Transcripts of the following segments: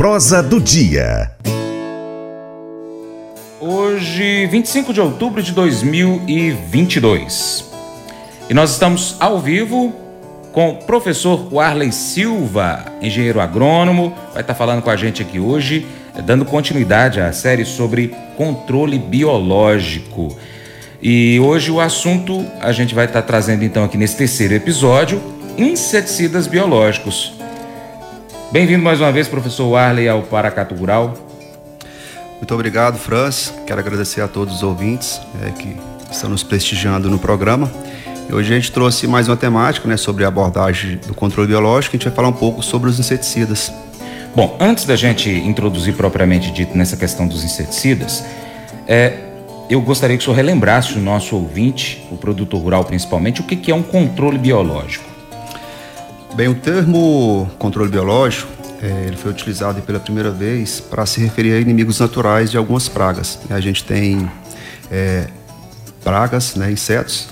Prosa do dia. Hoje, 25 de outubro de 2022. E nós estamos ao vivo com o professor Warley Silva, engenheiro agrônomo, vai estar falando com a gente aqui hoje, dando continuidade à série sobre controle biológico. E hoje o assunto a gente vai estar trazendo então aqui nesse terceiro episódio, inseticidas biológicos. Bem-vindo mais uma vez, professor Warley, ao Paracatu Rural. Muito obrigado, Franz. Quero agradecer a todos os ouvintes é, que estão nos prestigiando no programa. E hoje a gente trouxe mais uma temática né, sobre a abordagem do controle biológico. A gente vai falar um pouco sobre os inseticidas. Bom, antes da gente introduzir propriamente dito nessa questão dos inseticidas, é, eu gostaria que o senhor relembrasse o nosso ouvinte, o produtor rural principalmente, o que, que é um controle biológico. Bem, o termo controle biológico é, ele foi utilizado pela primeira vez para se referir a inimigos naturais de algumas pragas. A gente tem é, pragas, né, insetos,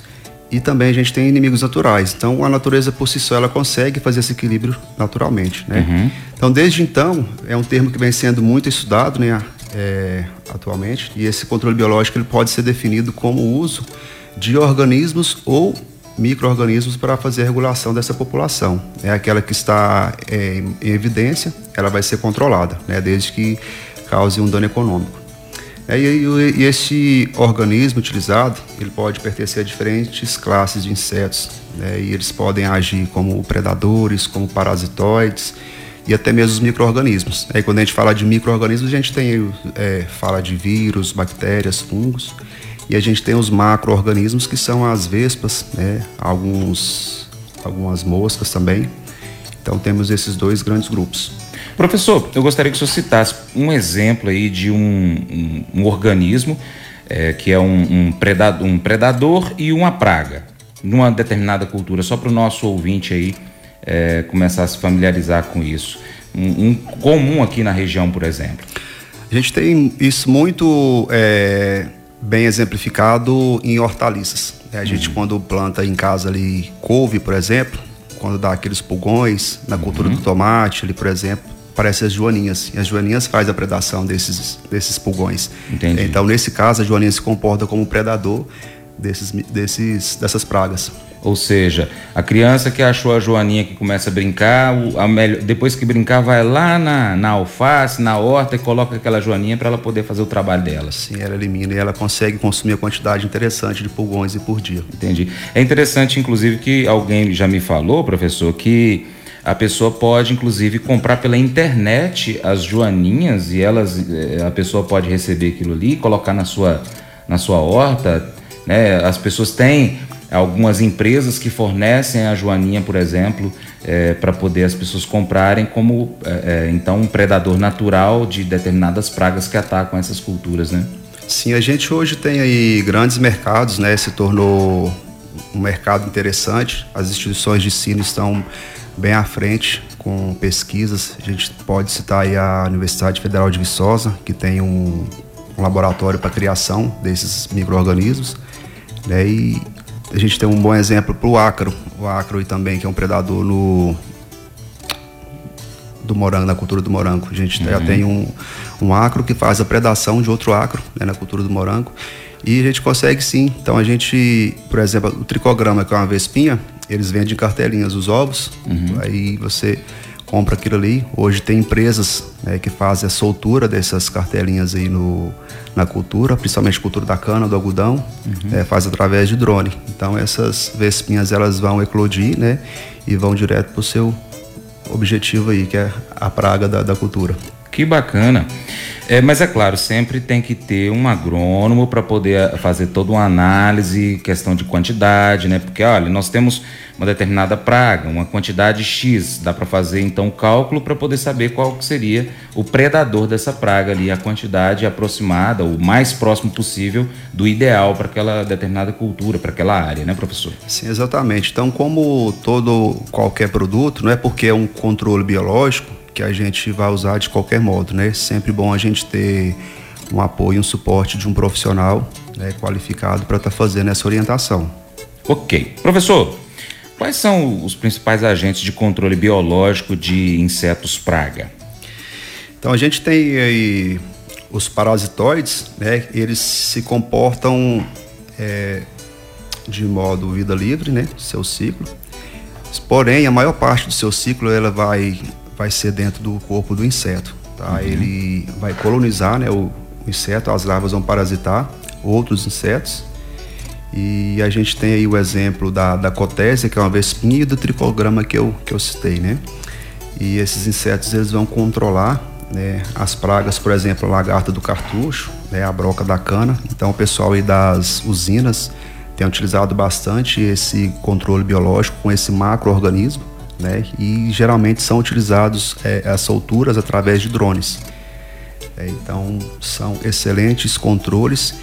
e também a gente tem inimigos naturais. Então, a natureza por si só ela consegue fazer esse equilíbrio naturalmente, né? Uhum. Então, desde então, é um termo que vem sendo muito estudado, né, é, atualmente. E esse controle biológico ele pode ser definido como o uso de organismos ou microorganismos para fazer a regulação dessa população. É aquela que está é, em evidência, ela vai ser controlada, né, desde que cause um dano econômico. É, e, e, esse organismo utilizado, ele pode pertencer a diferentes classes de insetos, né, e eles podem agir como predadores, como parasitoides e até mesmo os microorganismos. Aí quando a gente fala de microorganismos, a gente tem é, fala de vírus, bactérias, fungos. E a gente tem os macro-organismos, que são as vespas, né? Alguns, algumas moscas também. Então temos esses dois grandes grupos. Professor, eu gostaria que o senhor citasse um exemplo aí de um, um, um organismo é, que é um, um, predador, um predador e uma praga numa determinada cultura, só para o nosso ouvinte aí é, começar a se familiarizar com isso. Um, um, comum aqui na região, por exemplo. A gente tem isso muito é, bem exemplificado em hortaliças. A gente, uhum. quando planta em casa ali couve, por exemplo, quando dá aqueles pulgões na cultura uhum. do tomate, ali, por exemplo, aparecem as joaninhas. E as joaninhas faz a predação desses, desses pulgões. Entendi. Então, nesse caso, a joaninha se comporta como predador desses, desses, dessas pragas. Ou seja, a criança que achou a joaninha que começa a brincar, a melhor, depois que brincar, vai lá na, na alface, na horta e coloca aquela joaninha para ela poder fazer o trabalho dela. Sim, ela elimina e ela consegue consumir a quantidade interessante de pulgões por dia. Entendi. É interessante, inclusive, que alguém já me falou, professor, que a pessoa pode, inclusive, comprar pela internet as joaninhas e elas, eh, a pessoa pode receber aquilo ali, colocar na sua, na sua horta. Né? As pessoas têm algumas empresas que fornecem a joaninha, por exemplo, é, para poder as pessoas comprarem como é, é, então um predador natural de determinadas pragas que atacam essas culturas, né? Sim, a gente hoje tem aí grandes mercados, né? Se tornou um mercado interessante. As instituições de ensino estão bem à frente com pesquisas. A gente pode citar aí a Universidade Federal de Viçosa, que tem um, um laboratório para criação desses micro-organismos. Né? E a gente tem um bom exemplo para o ácaro. O ácaro também, que é um predador no do morango, na cultura do morango. A gente uhum. já tem um, um acro que faz a predação de outro acro né, na cultura do morango. E a gente consegue sim. Então a gente, por exemplo, o tricograma, que é uma vespinha, eles vendem cartelinhas os ovos. Uhum. Aí você compra aquilo ali. Hoje tem empresas né, que fazem a soltura dessas cartelinhas aí no, na cultura, principalmente cultura da cana, do algodão, uhum. é, faz através de drone. Então essas vespinhas elas vão eclodir, né, e vão direto para o seu objetivo aí, que é a praga da, da cultura. Que bacana. É, mas é claro, sempre tem que ter um agrônomo para poder fazer toda uma análise, questão de quantidade, né? Porque, olha, nós temos uma determinada praga, uma quantidade X, dá para fazer então o cálculo para poder saber qual seria o predador dessa praga ali, a quantidade aproximada, o mais próximo possível do ideal para aquela determinada cultura, para aquela área, né, professor? Sim, exatamente. Então, como todo qualquer produto, não é porque é um controle biológico que a gente vai usar de qualquer modo, né? Sempre bom a gente ter um apoio, um suporte de um profissional né, qualificado para estar tá fazendo essa orientação. Ok. Professor, quais são os principais agentes de controle biológico de insetos praga? Então a gente tem aí os parasitoides, né? Eles se comportam é, de modo vida livre, né? Seu ciclo. Porém, a maior parte do seu ciclo ela vai, vai ser dentro do corpo do inseto. Tá? Uhum. Ele vai colonizar né, o, o inseto, as larvas vão parasitar outros insetos. E a gente tem aí o exemplo da, da cotésia, que é uma vespinha, e do tricograma que eu, que eu citei, né? E esses insetos eles vão controlar né, as pragas, por exemplo, a lagarta do cartucho, né, a broca da cana. Então o pessoal aí das usinas tem utilizado bastante esse controle biológico com esse macroorganismo, né? E geralmente são utilizados é, as solturas através de drones. É, então são excelentes controles,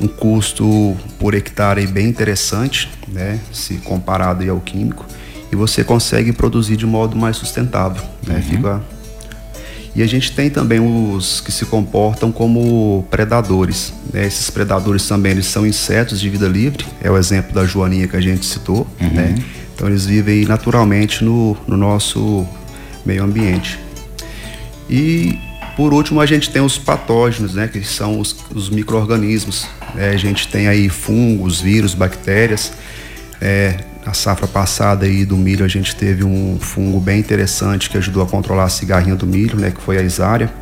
um custo por hectare bem interessante, né? Se comparado ao químico, e você consegue produzir de modo mais sustentável, né? Uhum. Fica e a gente tem também os que se comportam como predadores. Né? Esses predadores também eles são insetos de vida livre, é o exemplo da joaninha que a gente citou. Uhum. Né? Então eles vivem naturalmente no, no nosso meio ambiente. E por último a gente tem os patógenos, né? que são os, os micro-organismos. Né? A gente tem aí fungos, vírus, bactérias. É, a safra passada aí do milho a gente teve um fungo bem interessante que ajudou a controlar a cigarrinha do milho, né, que foi a isária.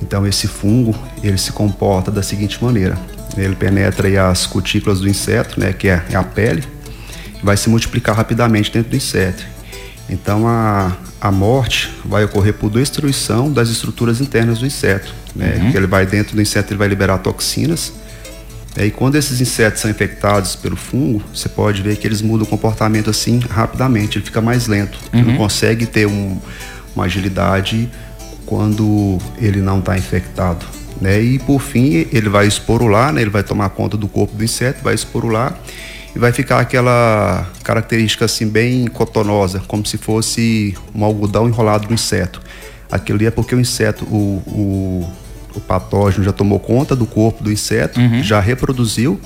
Então esse fungo, ele se comporta da seguinte maneira. Ele penetra aí as cutículas do inseto, né, que é, é a pele, vai se multiplicar rapidamente dentro do inseto. Então a, a morte vai ocorrer por destruição das estruturas internas do inseto, né, uhum. que ele vai dentro do inseto, ele vai liberar toxinas, é, e quando esses insetos são infectados pelo fungo, você pode ver que eles mudam o comportamento assim rapidamente, ele fica mais lento. Uhum. Ele não consegue ter um, uma agilidade quando ele não está infectado. Né? E por fim, ele vai esporular, né? ele vai tomar conta do corpo do inseto, vai esporular e vai ficar aquela característica assim bem cotonosa, como se fosse um algodão enrolado no inseto. Aquilo ali é porque o inseto, o, o o patógeno já tomou conta do corpo do inseto, uhum. já reproduziu,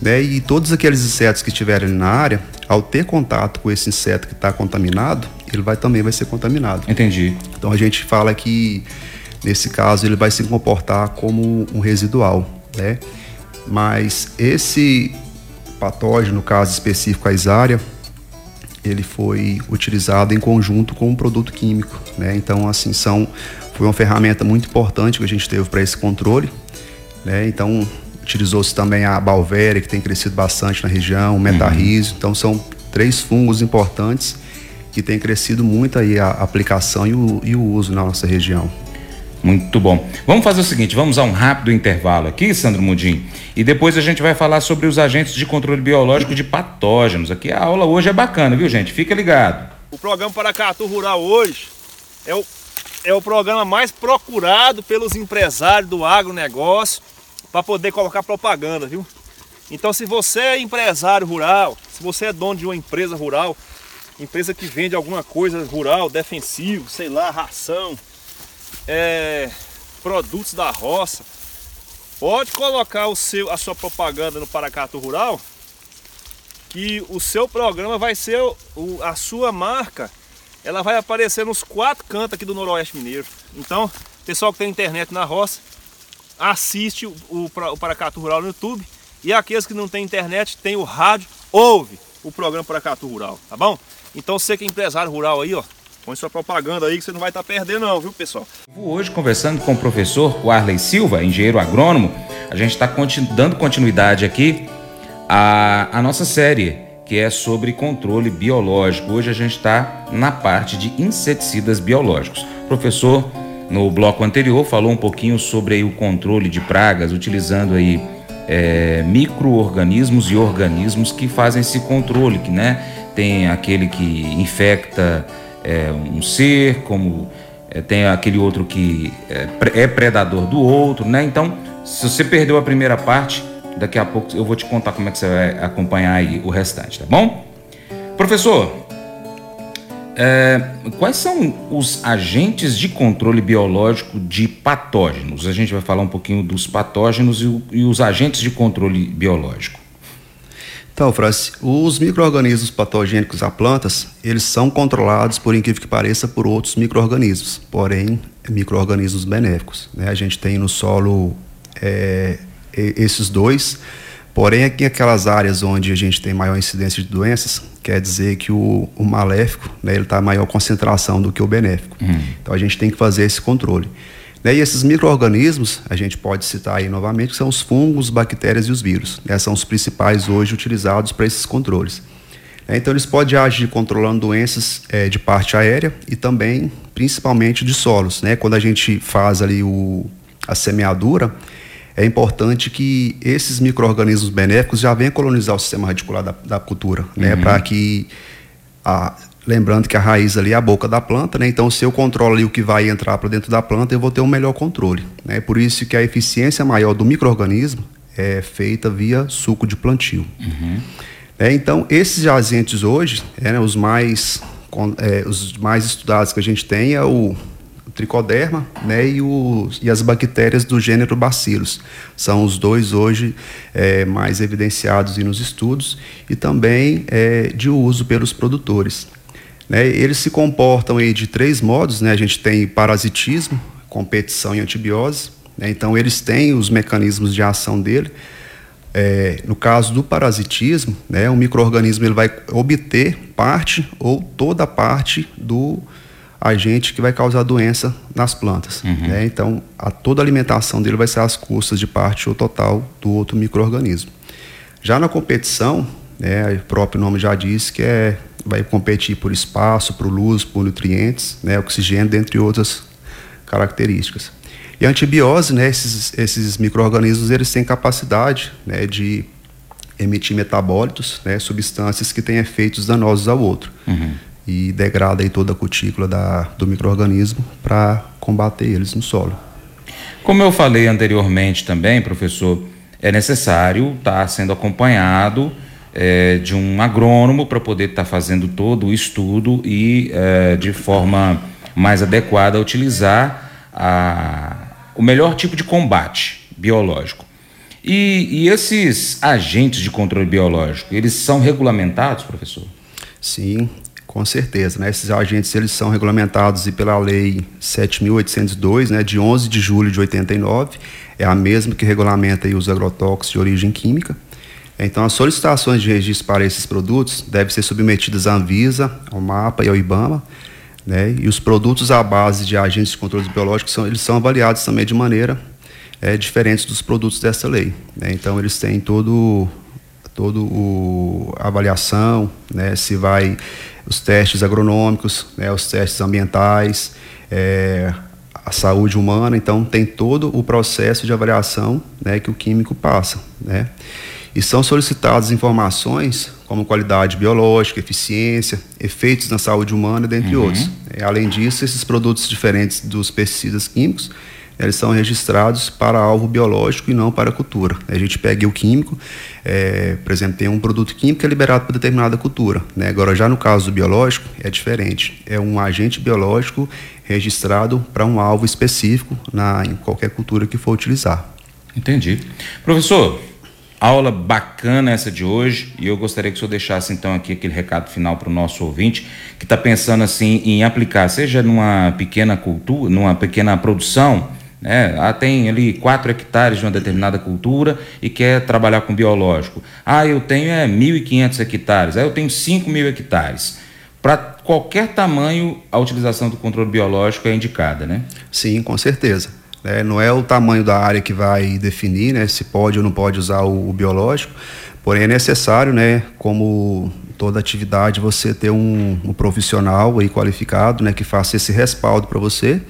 né? E todos aqueles insetos que estiverem na área, ao ter contato com esse inseto que está contaminado, ele vai também vai ser contaminado. Entendi. Então a gente fala que nesse caso ele vai se comportar como um residual, né? Mas esse patógeno, no caso específico a isária, ele foi utilizado em conjunto com um produto químico, né? Então assim são foi uma ferramenta muito importante que a gente teve para esse controle. Né? Então, utilizou-se também a Balvéria, que tem crescido bastante na região, o Metarriso. Uhum. Então, são três fungos importantes que têm crescido muito aí a aplicação e o, e o uso na nossa região. Muito bom. Vamos fazer o seguinte, vamos a um rápido intervalo aqui, Sandro Mudim, e depois a gente vai falar sobre os agentes de controle biológico de patógenos. Aqui a aula hoje é bacana, viu, gente? Fica ligado. O programa Paracatu Rural hoje é o é o programa mais procurado pelos empresários do agronegócio para poder colocar propaganda, viu? Então se você é empresário rural, se você é dono de uma empresa rural, empresa que vende alguma coisa rural, defensivo, sei lá, ração, é, produtos da roça, pode colocar o seu, a sua propaganda no Paracato Rural, que o seu programa vai ser o, a sua marca ela vai aparecer nos quatro cantos aqui do Noroeste Mineiro. Então, pessoal que tem internet na roça, assiste o, o, o Paracatu Rural no YouTube. E aqueles que não têm internet, tem o rádio, ouve o programa Paracatu Rural, tá bom? Então você que é empresário rural aí, ó, põe sua propaganda aí que você não vai estar tá perdendo não, viu pessoal? Hoje conversando com o professor Warley Silva, engenheiro agrônomo, a gente está dando continuidade aqui à, à nossa série que é sobre controle biológico. Hoje a gente está na parte de inseticidas biológicos. O professor, no bloco anterior, falou um pouquinho sobre aí, o controle de pragas, utilizando aí é, micro-organismos e organismos que fazem esse controle, que né, tem aquele que infecta é, um ser, como é, tem aquele outro que é, é predador do outro, né? Então, se você perdeu a primeira parte, Daqui a pouco eu vou te contar como é que você vai acompanhar aí o restante, tá bom? Professor, é, quais são os agentes de controle biológico de patógenos? A gente vai falar um pouquinho dos patógenos e, e os agentes de controle biológico. Então, Francis, os micro-organismos patogênicos a plantas, eles são controlados, por incrível que pareça, por outros micro-organismos, porém, micro-organismos benéficos. Né? A gente tem no solo é, esses dois, porém, aqui aquelas áreas onde a gente tem maior incidência de doenças, quer dizer que o, o maléfico né, está maior concentração do que o benéfico. Hum. Então, a gente tem que fazer esse controle. Né? E esses micro-organismos, a gente pode citar aí novamente, que são os fungos, bactérias e os vírus. Né? São os principais hoje utilizados para esses controles. Né? Então, eles podem agir controlando doenças é, de parte aérea e também, principalmente, de solos. Né? Quando a gente faz ali o, a semeadura, é importante que esses micro-organismos benéficos já venham colonizar o sistema radicular da, da cultura, né? Uhum. Para que a, Lembrando que a raiz ali é a boca da planta, né? Então, se eu controlo ali o que vai entrar para dentro da planta, eu vou ter um melhor controle. Né? Por isso que a eficiência maior do microorganismo é feita via suco de plantio. Uhum. É, então, esses agentes hoje, é, né, os, mais, é, os mais estudados que a gente tem é o tricoderma né, e, o, e as bactérias do gênero Bacillus. São os dois hoje é, mais evidenciados nos estudos e também é, de uso pelos produtores. Né? Eles se comportam aí de três modos, né? A gente tem parasitismo, competição e antibiose. Né? Então, eles têm os mecanismos de ação dele. É, no caso do parasitismo, né, o microorganismo ele vai obter parte ou toda a parte do agente que vai causar doença nas plantas. Uhum. Né? Então, a, toda a alimentação dele vai ser às custas de parte ou total do outro microorganismo. Já na competição, né, o próprio nome já diz que é vai competir por espaço, por luz, por nutrientes, né, oxigênio, dentre outras características. E a antibiose, né, esses, esses micro-organismos, eles têm capacidade né, de emitir metabólitos, né, substâncias que têm efeitos danosos ao outro. Uhum. E degrada aí toda a cutícula da, do microorganismo para combater eles no solo. Como eu falei anteriormente também, professor, é necessário estar tá sendo acompanhado é, de um agrônomo para poder estar tá fazendo todo o estudo e é, de forma mais adequada utilizar a, o melhor tipo de combate biológico. E, e, esses agentes de controle biológico, eles são regulamentados, professor? Sim, com certeza. Né? Esses agentes eles são regulamentados pela Lei 7.802, né, de 11 de julho de 89. É a mesma que regulamenta os agrotóxicos de origem química. Então, as solicitações de registro para esses produtos devem ser submetidas à Anvisa, ao MAPA e ao IBAMA, né? E os produtos à base de agentes de controle biológicos são, eles são avaliados também de maneira é, diferente dos produtos dessa lei. Né? Então, eles têm todo todo o avaliação, né? Se vai os testes agronômicos, né? Os testes ambientais, é, a saúde humana. Então, tem todo o processo de avaliação, né? Que o químico passa, né? E são solicitadas informações como qualidade biológica, eficiência, efeitos na saúde humana, dentre uhum. outros. É, além disso, esses produtos diferentes dos pesticidas químicos, eles são registrados para alvo biológico e não para cultura. A gente pega o químico, é, por exemplo, tem um produto químico que é liberado para determinada cultura. Né? Agora, já no caso do biológico, é diferente. É um agente biológico registrado para um alvo específico na, em qualquer cultura que for utilizar. Entendi. Professor, Aula bacana essa de hoje e eu gostaria que o senhor deixasse então aqui aquele recado final para o nosso ouvinte que está pensando assim em aplicar, seja numa pequena cultura, numa pequena produção, né? Ah, tem ali 4 hectares de uma determinada cultura e quer trabalhar com biológico. Ah, eu tenho é 1.500 hectares, aí eu tenho 5 mil hectares. Para qualquer tamanho, a utilização do controle biológico é indicada, né? Sim, com certeza. Né? Não é o tamanho da área que vai definir né, se pode ou não pode usar o, o biológico, porém é necessário, né, como toda atividade, você ter um, um profissional aí qualificado né, que faça esse respaldo para você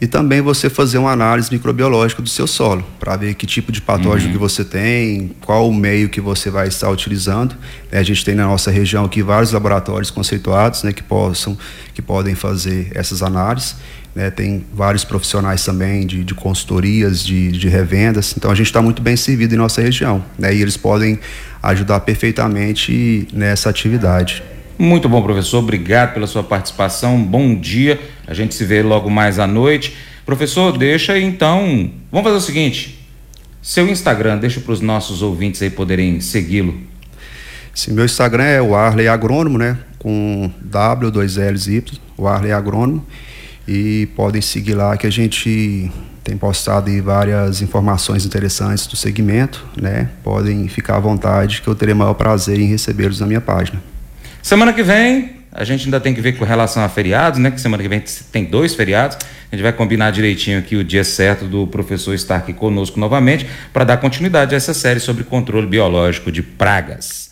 e também você fazer uma análise microbiológica do seu solo, para ver que tipo de patógeno uhum. que você tem, qual o meio que você vai estar utilizando. É, a gente tem na nossa região aqui vários laboratórios conceituados né, que, possam, que podem fazer essas análises. Né, tem vários profissionais também de, de consultorias, de, de revendas. Então a gente está muito bem servido em nossa região. Né, e eles podem ajudar perfeitamente nessa atividade. Muito bom, professor. Obrigado pela sua participação. Bom dia. A gente se vê logo mais à noite. Professor, deixa então. Vamos fazer o seguinte: seu Instagram, deixa para os nossos ouvintes aí poderem segui-lo. Sim, meu Instagram é o Arley Agrônomo, né? Com W, 2 L's Y, o Arley Agrônomo. E podem seguir lá que a gente tem postado várias informações interessantes do segmento, né? Podem ficar à vontade que eu terei maior prazer em recebê-los na minha página. Semana que vem, a gente ainda tem que ver com relação a feriados, né? Que semana que vem tem dois feriados. A gente vai combinar direitinho aqui o dia certo do professor estar aqui conosco novamente para dar continuidade a essa série sobre controle biológico de pragas.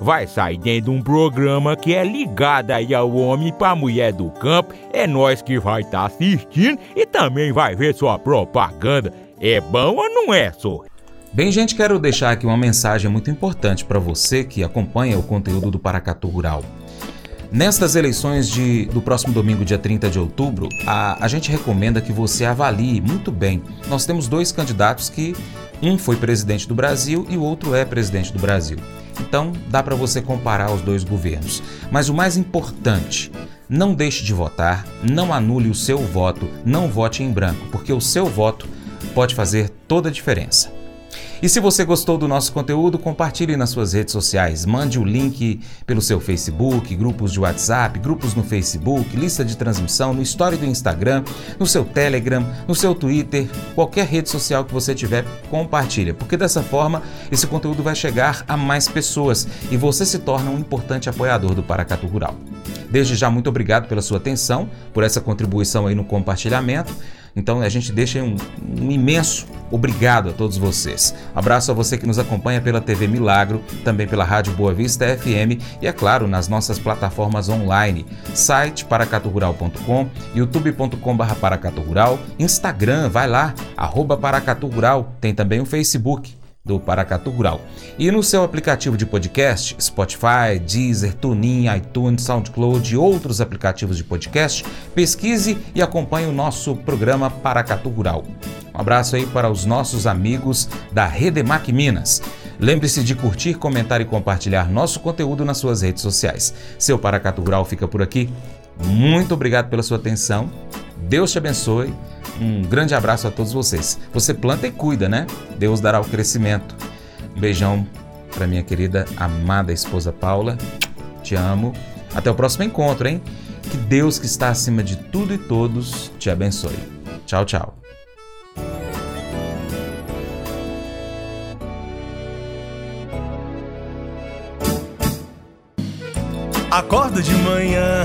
vai sair dentro de um programa que é ligado aí ao homem para mulher do campo. É nós que vai estar tá assistindo e também vai ver sua propaganda. É bom ou não é, só? Bem, gente, quero deixar aqui uma mensagem muito importante para você que acompanha o conteúdo do Paracatu Rural. Nestas eleições de, do próximo domingo, dia 30 de outubro, a, a gente recomenda que você avalie muito bem. Nós temos dois candidatos que um foi presidente do Brasil e o outro é presidente do Brasil. Então, dá para você comparar os dois governos. Mas o mais importante, não deixe de votar, não anule o seu voto, não vote em branco, porque o seu voto pode fazer toda a diferença. E se você gostou do nosso conteúdo, compartilhe nas suas redes sociais. Mande o link pelo seu Facebook, grupos de WhatsApp, grupos no Facebook, lista de transmissão, no story do Instagram, no seu Telegram, no seu Twitter, qualquer rede social que você tiver, compartilha, porque dessa forma esse conteúdo vai chegar a mais pessoas e você se torna um importante apoiador do Paracatu Rural. Desde já, muito obrigado pela sua atenção, por essa contribuição aí no compartilhamento. Então a gente deixa um, um imenso obrigado a todos vocês. Abraço a você que nos acompanha pela TV Milagro, também pela Rádio Boa Vista FM e, é claro, nas nossas plataformas online, site paracaturural.com, youtube.com.br paracaturural, Instagram, vai lá, arroba paracaturural, tem também o Facebook do Paracatu Rural. E no seu aplicativo de podcast, Spotify, Deezer, TuneIn, iTunes, SoundCloud e outros aplicativos de podcast, pesquise e acompanhe o nosso programa Paracatu Rural. Um abraço aí para os nossos amigos da Redemac Minas. Lembre-se de curtir, comentar e compartilhar nosso conteúdo nas suas redes sociais. Seu Paracatu Rural fica por aqui. Muito obrigado pela sua atenção. Deus te abençoe um grande abraço a todos vocês. Você planta e cuida, né? Deus dará o crescimento. Um beijão para minha querida amada esposa Paula. Te amo. Até o próximo encontro, hein? Que Deus que está acima de tudo e todos te abençoe. Tchau, tchau. Acordo de manhã